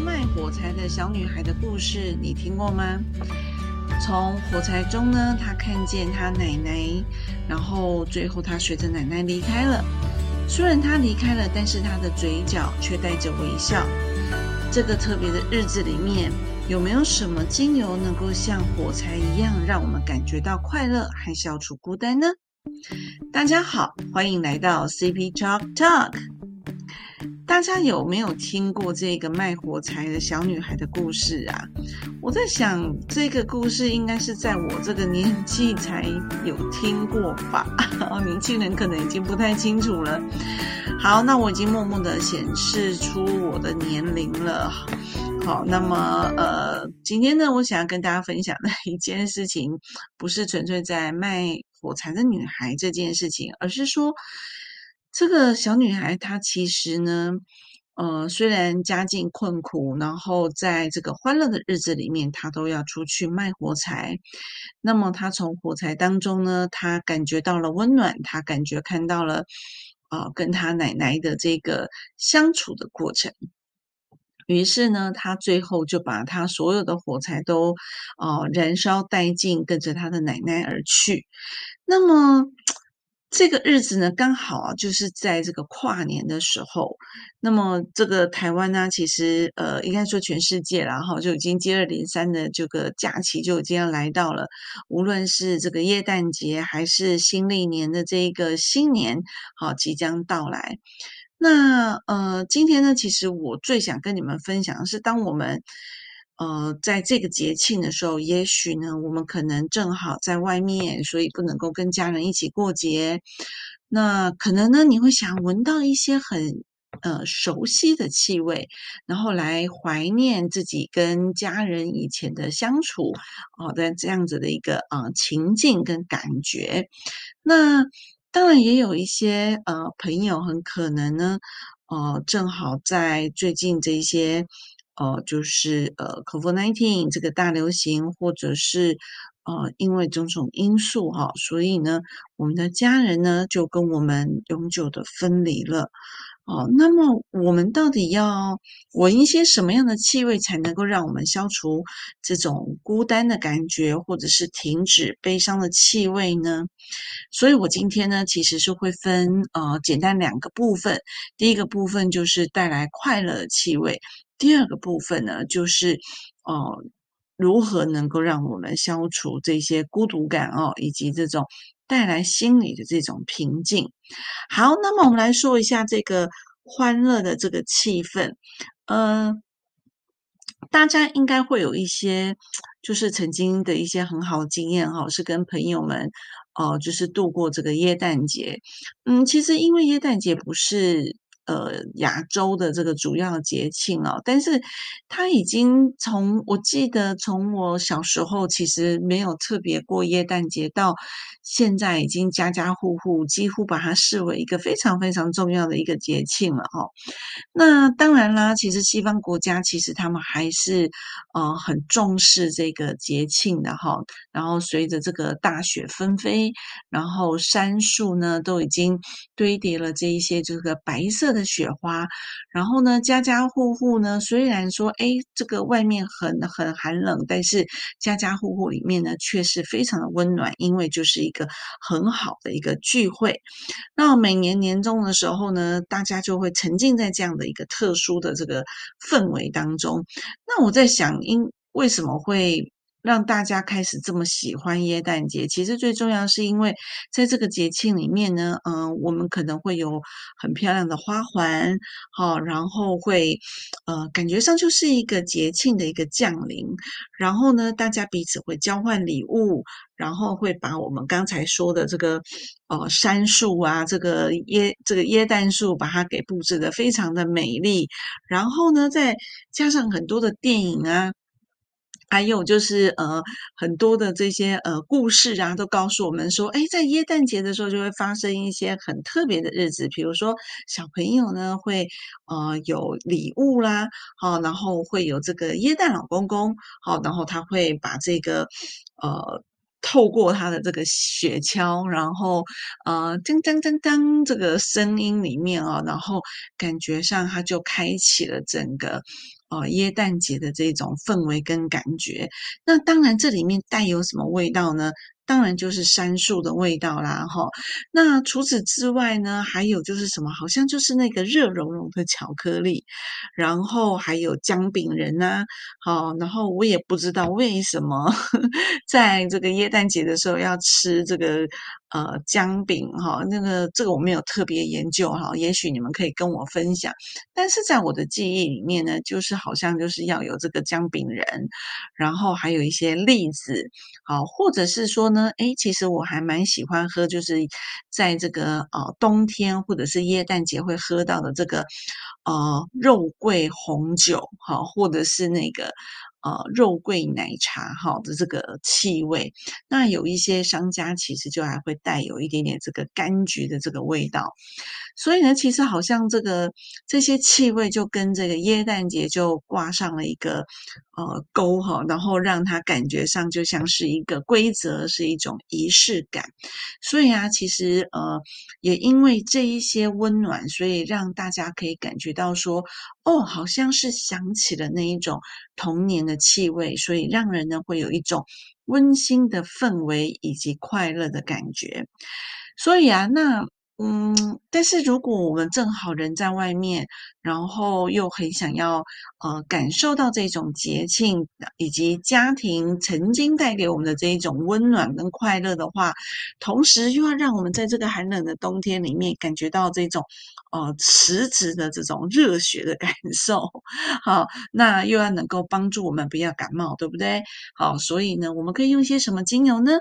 卖火柴的小女孩的故事，你听过吗？从火柴中呢，她看见她奶奶，然后最后她随着奶奶离开了。虽然她离开了，但是她的嘴角却带着微笑。这个特别的日子里面，有没有什么精油能够像火柴一样，让我们感觉到快乐，还消除孤单呢？大家好，欢迎来到 CP Talk Talk。大家有没有听过这个卖火柴的小女孩的故事啊？我在想，这个故事应该是在我这个年纪才有听过吧？年轻人可能已经不太清楚了。好，那我已经默默的显示出我的年龄了。好，那么呃，今天呢，我想要跟大家分享的一件事情，不是纯粹在卖火柴的女孩这件事情，而是说。这个小女孩她其实呢，呃，虽然家境困苦，然后在这个欢乐的日子里面，她都要出去卖火柴。那么她从火柴当中呢，她感觉到了温暖，她感觉看到了啊，跟她奶奶的这个相处的过程。于是呢，她最后就把她所有的火柴都啊燃烧殆尽，跟着她的奶奶而去。那么。这个日子呢，刚好啊，就是在这个跨年的时候。那么，这个台湾呢，其实呃，应该说全世界然后就已经接二连三的这个假期就已经要来到了。无论是这个耶诞节，还是新历年的这一个新年，好即将到来。那呃，今天呢，其实我最想跟你们分享的是，当我们。呃，在这个节庆的时候，也许呢，我们可能正好在外面，所以不能够跟家人一起过节。那可能呢，你会想闻到一些很呃熟悉的气味，然后来怀念自己跟家人以前的相处，哦的这样子的一个啊情境跟感觉。那当然也有一些呃朋友，很可能呢，呃，正好在最近这些。呃，就是呃，Covid nineteen 这个大流行，或者是呃，因为种种因素哈，所以呢，我们的家人呢就跟我们永久的分离了。哦，那么我们到底要闻一些什么样的气味，才能够让我们消除这种孤单的感觉，或者是停止悲伤的气味呢？所以我今天呢，其实是会分呃简单两个部分，第一个部分就是带来快乐的气味。第二个部分呢，就是哦，如何能够让我们消除这些孤独感哦，以及这种带来心理的这种平静。好，那么我们来说一下这个欢乐的这个气氛。嗯，大家应该会有一些，就是曾经的一些很好的经验哈，是跟朋友们哦，就是度过这个耶诞节。嗯，其实因为耶诞节不是。呃，亚洲的这个主要节庆哦，但是它已经从我记得从我小时候其实没有特别过耶诞节，到现在已经家家户户几乎把它视为一个非常非常重要的一个节庆了哈。那当然啦，其实西方国家其实他们还是呃很重视这个节庆的哈。然后随着这个大雪纷飞，然后杉树呢都已经堆叠了这一些这个白色的。雪花，然后呢，家家户户呢，虽然说，哎，这个外面很很寒冷，但是家家户户里面呢，却是非常的温暖，因为就是一个很好的一个聚会。那每年年终的时候呢，大家就会沉浸在这样的一个特殊的这个氛围当中。那我在想，因为什么会？让大家开始这么喜欢耶诞节，其实最重要是因为在这个节庆里面呢，嗯，我们可能会有很漂亮的花环，好，然后会，呃，感觉上就是一个节庆的一个降临，然后呢，大家彼此会交换礼物，然后会把我们刚才说的这个，呃，杉树啊，这个耶这个耶诞树，把它给布置的非常的美丽，然后呢，再加上很多的电影啊。还有就是呃很多的这些呃故事啊，都告诉我们说，哎，在耶诞节的时候就会发生一些很特别的日子，比如说小朋友呢会呃有礼物啦，好，然后会有这个耶诞老公公，好，然后他会把这个呃透过他的这个雪橇，然后呃噔噔噔噔这个声音里面啊，然后感觉上他就开启了整个。哦耶诞节的这种氛围跟感觉。那当然，这里面带有什么味道呢？当然就是杉树的味道啦，哈。那除此之外呢，还有就是什么？好像就是那个热融融的巧克力，然后还有姜饼人呐，好。然后我也不知道为什么 在这个耶诞节的时候要吃这个呃姜饼哈，那个这个我没有特别研究哈，也许你们可以跟我分享。但是在我的记忆里面呢，就是好像就是要有这个姜饼人，然后还有一些栗子，好，或者是说呢。哎，其实我还蛮喜欢喝，就是在这个呃冬天或者是耶诞节会喝到的这个呃肉桂红酒，哈，或者是那个呃肉桂奶茶，哈的这个气味。那有一些商家其实就还会带有一点点这个柑橘的这个味道。所以呢，其实好像这个这些气味就跟这个耶诞节就挂上了一个呃钩哈，然后让它感觉上就像是一个规则，是一种仪式感。所以啊，其实呃也因为这一些温暖，所以让大家可以感觉到说，哦，好像是想起了那一种童年的气味，所以让人呢会有一种温馨的氛围以及快乐的感觉。所以啊，那。嗯，但是如果我们正好人在外面，然后又很想要呃感受到这种节庆以及家庭曾经带给我们的这一种温暖跟快乐的话，同时又要让我们在这个寒冷的冬天里面感觉到这种呃实质的这种热血的感受，好，那又要能够帮助我们不要感冒，对不对？好，所以呢，我们可以用些什么精油呢？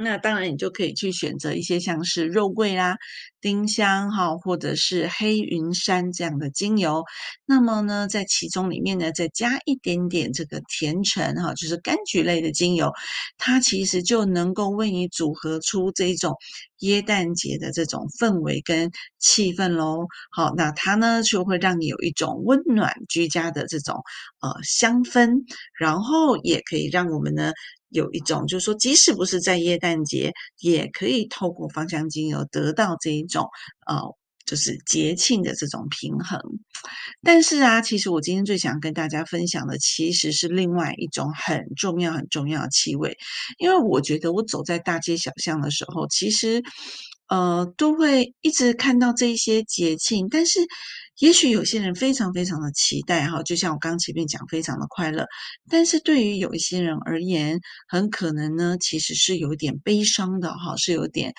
那当然，你就可以去选择一些像是肉桂啦、丁香哈，或者是黑云杉这样的精油。那么呢，在其中里面呢，再加一点点这个甜橙哈，就是柑橘类的精油，它其实就能够为你组合出这种耶诞节的这种氛围跟气氛喽。好，那它呢就会让你有一种温暖居家的这种呃香氛，然后也可以让我们呢。有一种，就是说，即使不是在耶诞节，也可以透过芳香精油得到这一种，呃，就是节庆的这种平衡。但是啊，其实我今天最想跟大家分享的，其实是另外一种很重要、很重要的气味。因为我觉得我走在大街小巷的时候，其实，呃，都会一直看到这些节庆，但是。也许有些人非常非常的期待哈，就像我刚前面讲，非常的快乐。但是对于有一些人而言，很可能呢，其实是有点悲伤的哈，是有点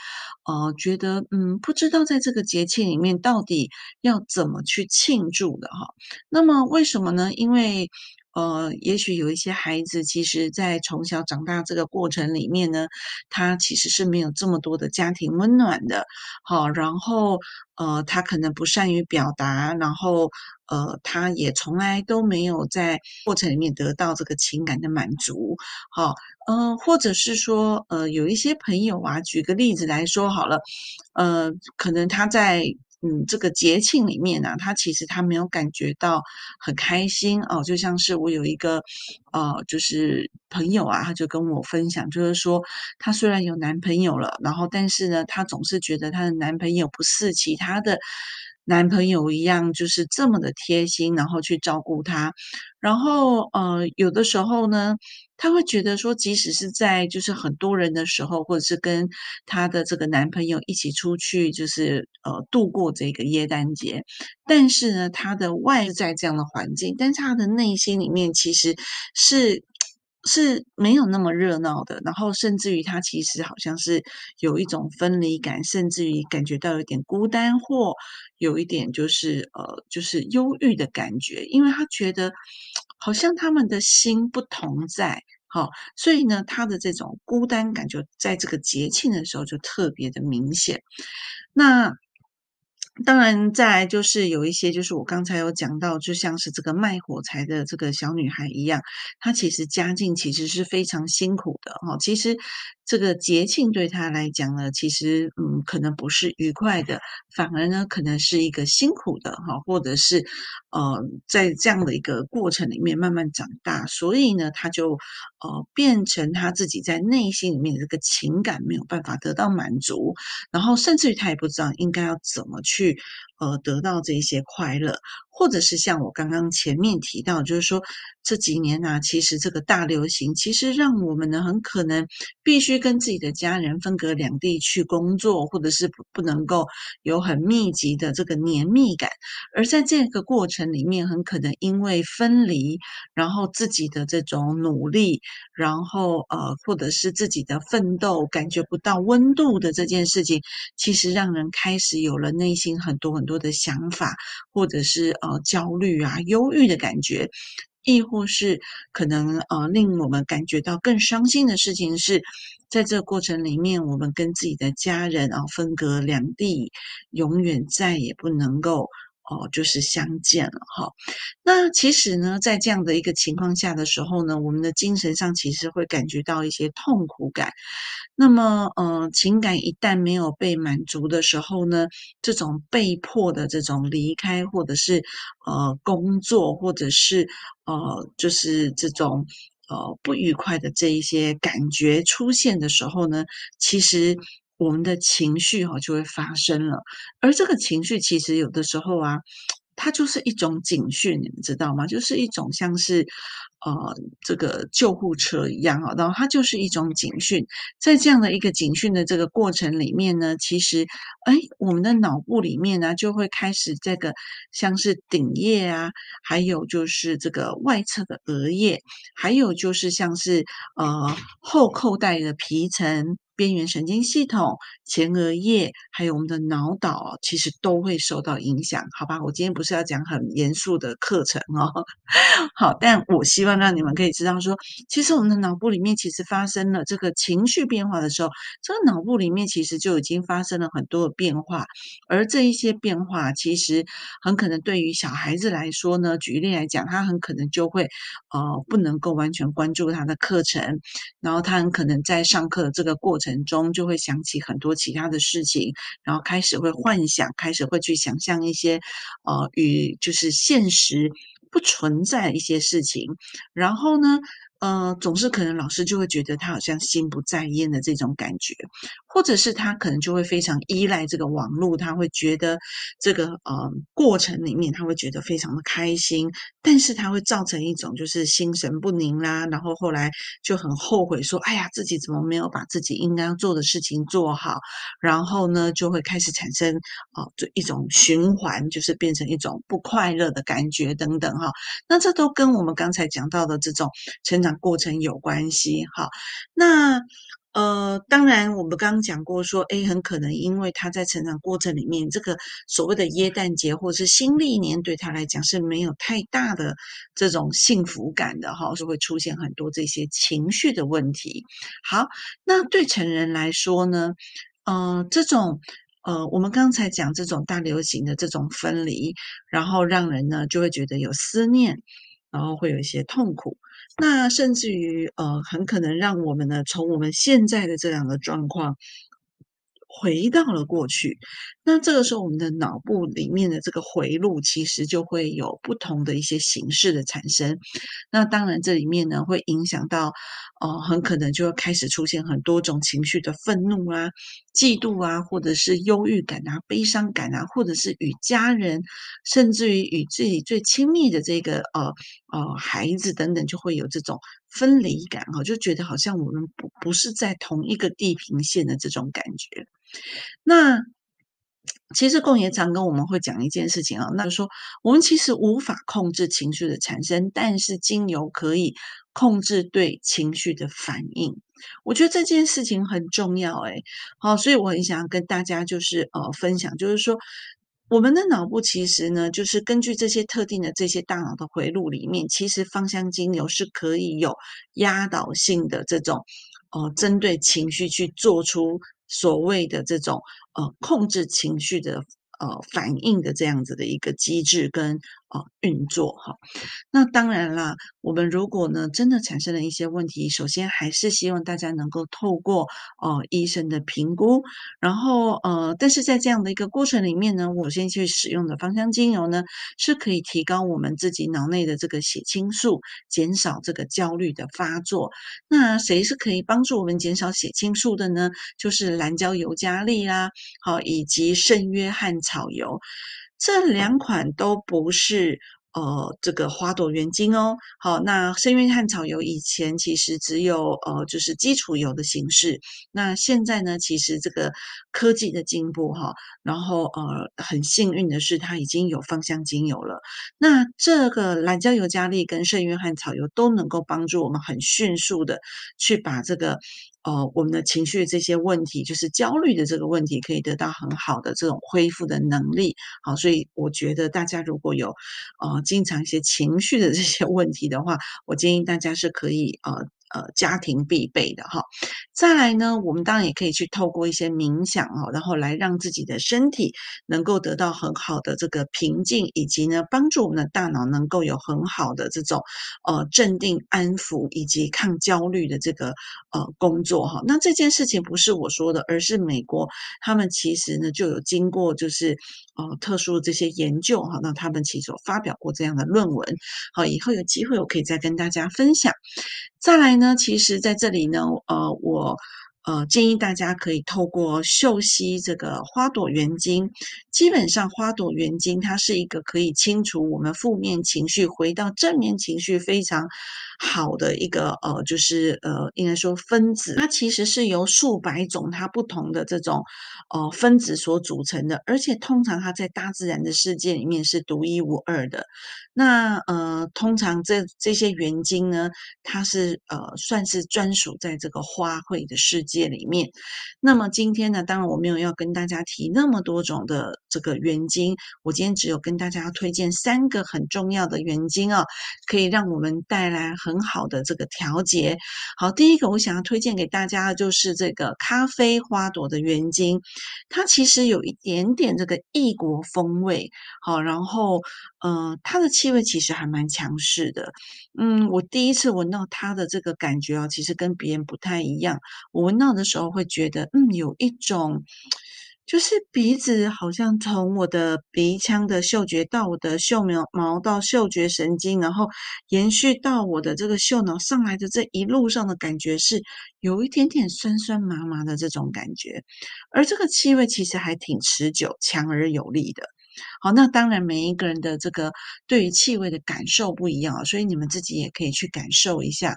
呃，觉得嗯，不知道在这个节气里面到底要怎么去庆祝的哈。那么为什么呢？因为呃，也许有一些孩子，其实在从小长大这个过程里面呢，他其实是没有这么多的家庭温暖的，好，然后呃，他可能不善于表达，然后呃，他也从来都没有在过程里面得到这个情感的满足，好，嗯，或者是说，呃，有一些朋友啊，举个例子来说好了，呃，可能他在。嗯，这个节庆里面呢，他其实他没有感觉到很开心哦，就像是我有一个呃，就是朋友啊，他就跟我分享，就是说他虽然有男朋友了，然后但是呢，他总是觉得他的男朋友不似其他的男朋友一样，就是这么的贴心，然后去照顾他，然后呃，有的时候呢。她会觉得说，即使是在就是很多人的时候，或者是跟她的这个男朋友一起出去，就是呃度过这个耶诞节，但是呢，她的外在这样的环境，但是她的内心里面其实是是没有那么热闹的。然后甚至于她其实好像是有一种分离感，甚至于感觉到有点孤单，或有一点就是呃就是忧郁的感觉，因为她觉得。好像他们的心不同在，好，所以呢，他的这种孤单感就在这个节庆的时候就特别的明显。那当然，再就是有一些，就是我刚才有讲到，就像是这个卖火柴的这个小女孩一样，她其实家境其实是非常辛苦的哈。其实。这个节庆对她来讲呢，其实嗯，可能不是愉快的，反而呢，可能是一个辛苦的哈，或者是呃，在这样的一个过程里面慢慢长大，所以呢，他就呃变成他自己在内心里面的这个情感没有办法得到满足，然后甚至于他也不知道应该要怎么去呃得到这些快乐。或者是像我刚刚前面提到，就是说这几年呢，其实这个大流行，其实让我们呢很可能必须跟自己的家人分隔两地去工作，或者是不不能够有很密集的这个黏密感。而在这个过程里面，很可能因为分离，然后自己的这种努力，然后呃，或者是自己的奋斗，感觉不到温度的这件事情，其实让人开始有了内心很多很多的想法，或者是呃。焦虑啊，忧郁的感觉，亦或是可能呃，令我们感觉到更伤心的事情是，在这个过程里面，我们跟自己的家人啊分隔两地，永远再也不能够哦，就是相见了哈。那其实呢，在这样的一个情况下的时候呢，我们的精神上其实会感觉到一些痛苦感。那么，呃，情感一旦没有被满足的时候呢，这种被迫的这种离开，或者是呃工作，或者是呃就是这种呃不愉快的这一些感觉出现的时候呢，其实我们的情绪哈就会发生了，而这个情绪其实有的时候啊。它就是一种警讯，你们知道吗？就是一种像是，呃，这个救护车一样哈，然后它就是一种警讯。在这样的一个警讯的这个过程里面呢，其实，哎，我们的脑部里面呢，就会开始这个像是顶叶啊，还有就是这个外侧的额叶，还有就是像是呃后扣带的皮层。边缘神经系统、前额叶，还有我们的脑岛，其实都会受到影响，好吧？我今天不是要讲很严肃的课程哦，好，但我希望让你们可以知道，说其实我们的脑部里面其实发生了这个情绪变化的时候，这个脑部里面其实就已经发生了很多的变化，而这一些变化其实很可能对于小孩子来说呢，举例来讲，他很可能就会呃不能够完全关注他的课程，然后他很可能在上课的这个过程。中就会想起很多其他的事情，然后开始会幻想，开始会去想象一些呃与就是现实不存在一些事情，然后呢。呃，总是可能老师就会觉得他好像心不在焉的这种感觉，或者是他可能就会非常依赖这个网络，他会觉得这个呃过程里面他会觉得非常的开心，但是他会造成一种就是心神不宁啦，然后后来就很后悔说，哎呀，自己怎么没有把自己应该要做的事情做好，然后呢就会开始产生哦这一种循环，就是变成一种不快乐的感觉等等哈，那这都跟我们刚才讲到的这种成长。过程有关系，好，那呃，当然我们刚刚讲过，说 A 很可能因为他在成长过程里面，这个所谓的耶诞节或者是新历年，对他来讲是没有太大的这种幸福感的哈，是会出现很多这些情绪的问题。好，那对成人来说呢，呃，这种呃，我们刚才讲这种大流行的这种分离，然后让人呢就会觉得有思念，然后会有一些痛苦。那甚至于，呃，很可能让我们呢，从我们现在的这两个状况。回到了过去，那这个时候我们的脑部里面的这个回路其实就会有不同的一些形式的产生。那当然这里面呢会影响到，哦，很可能就会开始出现很多种情绪的愤怒啊、嫉妒啊，或者是忧郁感啊、悲伤感啊，或者是与家人，甚至于与自己最亲密的这个呃呃孩子等等，就会有这种分离感哈，就觉得好像我们不不是在同一个地平线的这种感觉。那其实共爷常跟我们会讲一件事情啊，那就说我们其实无法控制情绪的产生，但是精油可以控制对情绪的反应。我觉得这件事情很重要，诶好，所以我很想要跟大家就是呃分享，就是说我们的脑部其实呢，就是根据这些特定的这些大脑的回路里面，其实芳香精油是可以有压倒性的这种呃针对情绪去做出。所谓的这种呃控制情绪的呃反应的这样子的一个机制跟。啊，运作哈，那当然啦。我们如果呢真的产生了一些问题，首先还是希望大家能够透过哦医生的评估，然后呃，但是在这样的一个过程里面呢，我先去使用的芳香精油呢，是可以提高我们自己脑内的这个血清素，减少这个焦虑的发作。那谁是可以帮助我们减少血清素的呢？就是蓝椒尤加利啦，好，以及圣约翰草油。这两款都不是。呃，这个花朵原精哦，好，那生约翰草油以前其实只有呃，就是基础油的形式，那现在呢，其实这个科技的进步哈，然后呃，很幸运的是它已经有芳香精油了，那这个蓝椒尤加利跟圣约翰草油都能够帮助我们很迅速的去把这个。呃，我们的情绪这些问题，就是焦虑的这个问题，可以得到很好的这种恢复的能力。好，所以我觉得大家如果有呃经常一些情绪的这些问题的话，我建议大家是可以呃。呃，家庭必备的哈。再来呢，我们当然也可以去透过一些冥想哦，然后来让自己的身体能够得到很好的这个平静，以及呢，帮助我们的大脑能够有很好的这种呃镇定、安抚以及抗焦虑的这个呃工作哈。那这件事情不是我说的，而是美国他们其实呢就有经过就是呃特殊的这些研究哈，那他们其实有发表过这样的论文。好，以后有机会我可以再跟大家分享。再来那，其实在这里呢，呃，我呃建议大家可以透过嗅吸这个花朵原精。基本上，花朵原精它是一个可以清除我们负面情绪，回到正面情绪非常好的一个呃，就是呃，应该说分子。它其实是由数百种它不同的这种呃分子所组成的，而且通常它在大自然的世界里面是独一无二的。那呃，通常这这些原精呢，它是呃算是专属在这个花卉的世界里面。那么今天呢，当然我没有要跟大家提那么多种的这个原精，我今天只有跟大家推荐三个很重要的原精啊，可以让我们带来很很好的这个调节。好，第一个我想要推荐给大家的就是这个咖啡花朵的原精，它其实有一点点这个异国风味。好，然后呃，它的。气味其实还蛮强势的，嗯，我第一次闻到它的这个感觉啊，其实跟别人不太一样。我闻到的时候会觉得，嗯，有一种，就是鼻子好像从我的鼻腔的嗅觉到我的嗅毛毛到嗅觉神经，然后延续到我的这个嗅脑上来的这一路上的感觉是有一点点酸酸麻麻的这种感觉，而这个气味其实还挺持久、强而有力的。好，那当然每一个人的这个对于气味的感受不一样，所以你们自己也可以去感受一下。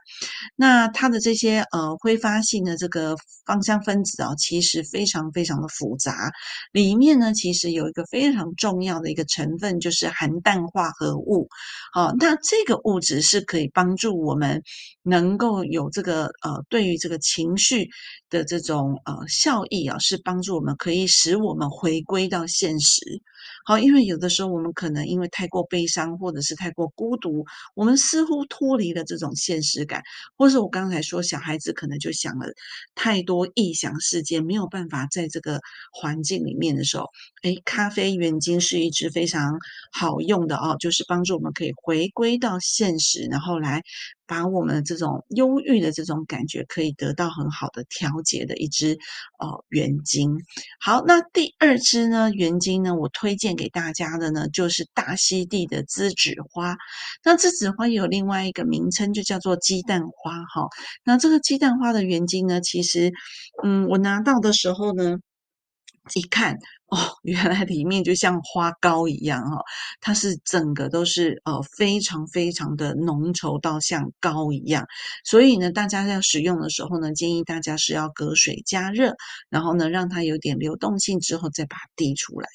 那它的这些呃挥发性的这个芳香分子啊，其实非常非常的复杂。里面呢，其实有一个非常重要的一个成分，就是含氮化合物。好，那这个物质是可以帮助我们能够有这个呃对于这个情绪的这种呃效益啊，是帮助我们可以使我们回归到现实。好，因为有的时候我们可能因为太过悲伤，或者是太过孤独，我们似乎脱离了这种现实感，或是我刚才说小孩子可能就想了太多异想世界，没有办法在这个环境里面的时候，哎，咖啡原精是一支非常好用的哦，就是帮助我们可以回归到现实，然后来。把我们这种忧郁的这种感觉可以得到很好的调节的一支呃圆精。好，那第二支呢圆精呢，我推荐给大家的呢就是大溪地的栀子花。那栀子花有另外一个名称，就叫做鸡蛋花哈。那这个鸡蛋花的原精呢，其实嗯，我拿到的时候呢。一看哦，原来里面就像花膏一样哈，它是整个都是呃非常非常的浓稠到像膏一样，所以呢，大家在使用的时候呢，建议大家是要隔水加热，然后呢让它有点流动性之后再把它滴出来。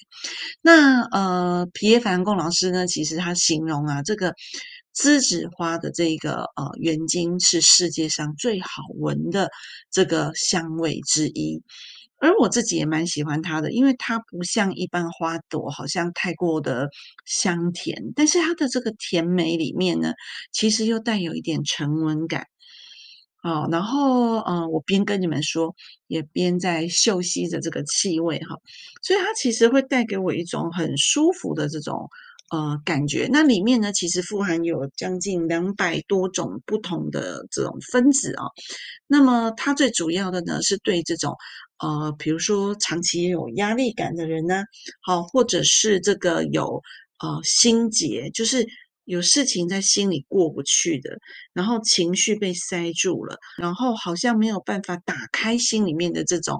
那呃皮耶凡贡老师呢，其实他形容啊，这个栀子花的这个呃原精是世界上最好闻的这个香味之一。而我自己也蛮喜欢它的，因为它不像一般花朵，好像太过的香甜，但是它的这个甜美里面呢，其实又带有一点沉稳感。好，然后嗯，我边跟你们说，也边在嗅吸着这个气味哈，所以它其实会带给我一种很舒服的这种。呃，感觉那里面呢，其实富含有将近两百多种不同的这种分子啊。那么它最主要的呢，是对这种呃，比如说长期有压力感的人呢，好，或者是这个有呃心结，就是有事情在心里过不去的，然后情绪被塞住了，然后好像没有办法打开心里面的这种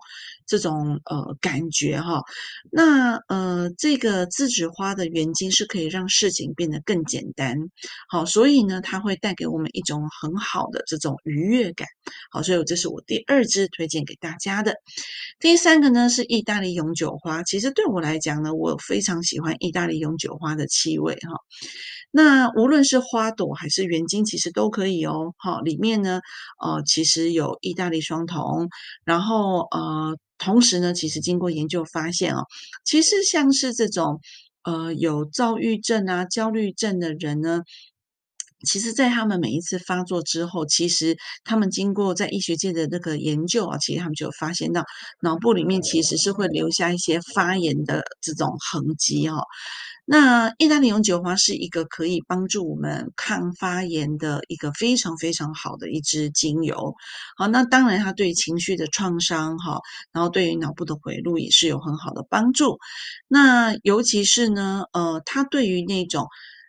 这种呃感觉哈。那呃，这个栀子花的原精是可以让事情变得更简单，好，所以呢，它会带给我们一种很好的这种愉悦感。好，所以这是我第二支推荐给大家的。第三个呢是意大利永久花，其实对我来讲呢，我非常喜欢意大利永久花的气味哈。那无论是花朵还是原精，其实都可以哦。好，里面呢，呃，其实有意大利双酮，然后呃，同时呢，其实经过研究发现哦，其实像是这种呃有躁郁症啊、焦虑症的人呢。其实，在他们每一次发作之后，其实他们经过在医学界的那个研究啊，其实他们就有发现到脑部里面其实是会留下一些发炎的这种痕迹哦。那意大利永久花是一个可以帮助我们抗发炎的一个非常非常好的一支精油。好，那当然它对情绪的创伤哈，然后对于脑部的回路也是有很好的帮助。那尤其是呢，呃，它对于那种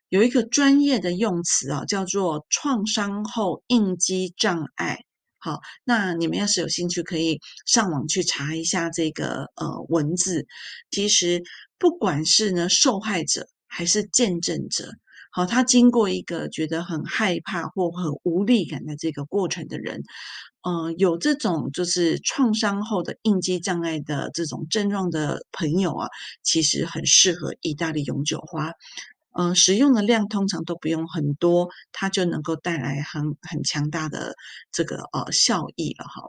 有一个专业的用词啊，叫做创伤后应激障碍。好，那你们要是有兴趣，可以上网去查一下这个呃文字。其实不管是呢受害者还是见证者，好，他经过一个觉得很害怕或很无力感的这个过程的人，呃，有这种就是创伤后的应激障碍的这种症状的朋友啊，其实很适合意大利永久花。嗯，使用的量通常都不用很多，它就能够带来很很强大的这个呃效益了哈。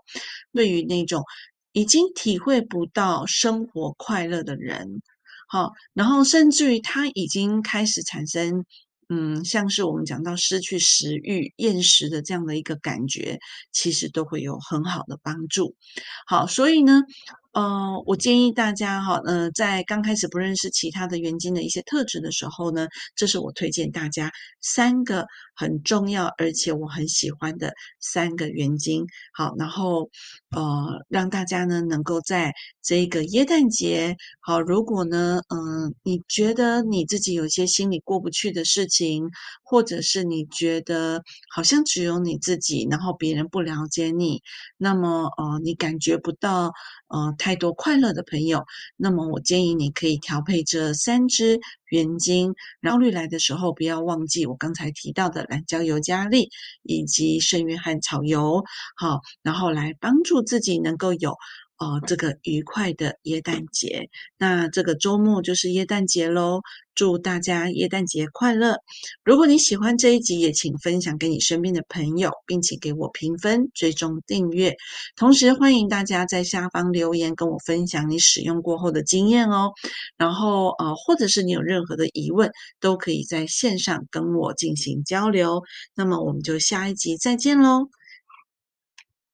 对于那种已经体会不到生活快乐的人，好，然后甚至于他已经开始产生，嗯，像是我们讲到失去食欲、厌食的这样的一个感觉，其实都会有很好的帮助。好，所以呢。呃，我建议大家哈，呃，在刚开始不认识其他的原精的一些特质的时候呢，这是我推荐大家三个很重要而且我很喜欢的三个原精。好，然后呃，让大家呢能够在这个耶诞节，好，如果呢，嗯，你觉得你自己有些心里过不去的事情，或者是你觉得好像只有你自己，然后别人不了解你，那么呃，你感觉不到。呃，太多快乐的朋友，那么我建议你可以调配这三支原精，焦虑来的时候不要忘记我刚才提到的蓝椒油加力以及圣约翰草油，好，然后来帮助自己能够有。哦，这个愉快的耶诞节，那这个周末就是耶诞节喽！祝大家耶诞节快乐！如果你喜欢这一集，也请分享给你身边的朋友，并且给我评分、追踪订阅。同时，欢迎大家在下方留言，跟我分享你使用过后的经验哦。然后，呃，或者是你有任何的疑问，都可以在线上跟我进行交流。那么，我们就下一集再见喽！